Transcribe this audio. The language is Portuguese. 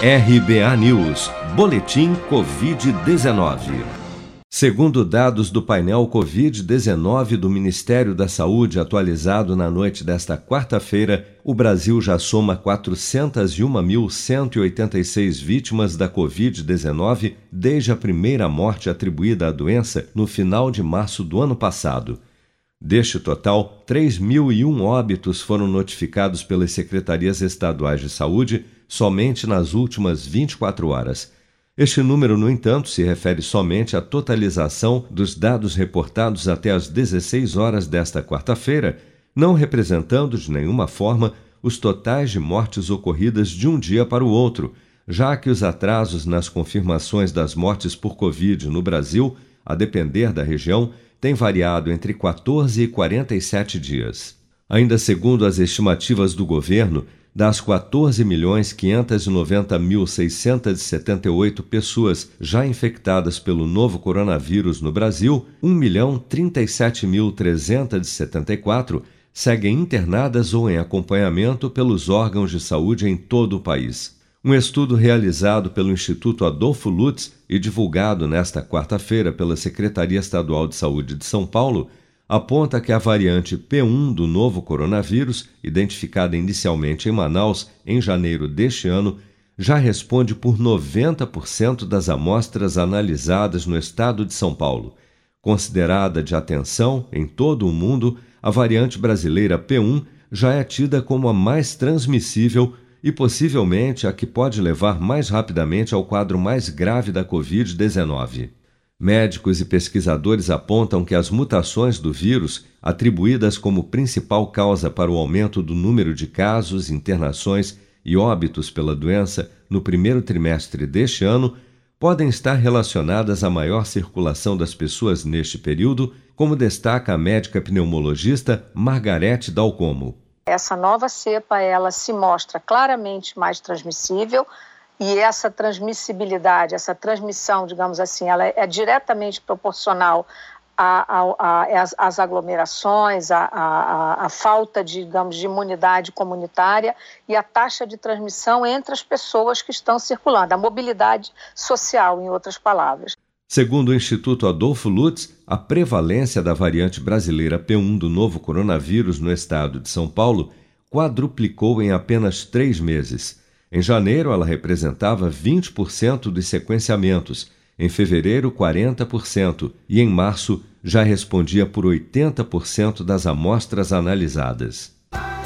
RBA News, Boletim Covid-19. Segundo dados do painel Covid-19 do Ministério da Saúde, atualizado na noite desta quarta-feira, o Brasil já soma 401.186 vítimas da Covid-19 desde a primeira morte atribuída à doença no final de março do ano passado. Deste total, 3.001 óbitos foram notificados pelas secretarias estaduais de saúde somente nas últimas 24 horas. Este número, no entanto, se refere somente à totalização dos dados reportados até às 16 horas desta quarta-feira, não representando de nenhuma forma os totais de mortes ocorridas de um dia para o outro, já que os atrasos nas confirmações das mortes por Covid no Brasil, a depender da região, têm variado entre 14 e 47 dias. Ainda segundo as estimativas do governo, das 14.590.678 pessoas já infectadas pelo novo coronavírus no Brasil, 1.037.374 seguem internadas ou em acompanhamento pelos órgãos de saúde em todo o país. Um estudo realizado pelo Instituto Adolfo Lutz e divulgado nesta quarta-feira pela Secretaria Estadual de Saúde de São Paulo aponta que a variante P1 do novo coronavírus, identificada inicialmente em Manaus em janeiro deste ano, já responde por 90% das amostras analisadas no estado de São Paulo. Considerada de atenção em todo o mundo, a variante brasileira P1 já é tida como a mais transmissível e possivelmente a que pode levar mais rapidamente ao quadro mais grave da Covid-19. Médicos e pesquisadores apontam que as mutações do vírus, atribuídas como principal causa para o aumento do número de casos, internações e óbitos pela doença no primeiro trimestre deste ano, podem estar relacionadas à maior circulação das pessoas neste período, como destaca a médica pneumologista Margarete Dalcomo. Essa nova cepa, ela se mostra claramente mais transmissível, e essa transmissibilidade, essa transmissão, digamos assim, ela é diretamente proporcional às aglomerações, à falta, de, digamos, de imunidade comunitária e a taxa de transmissão entre as pessoas que estão circulando, a mobilidade social, em outras palavras. Segundo o Instituto Adolfo Lutz, a prevalência da variante brasileira P1 do novo coronavírus no estado de São Paulo quadruplicou em apenas três meses. Em janeiro, ela representava 20% dos sequenciamentos, em fevereiro, 40%, e em março já respondia por 80% das amostras analisadas.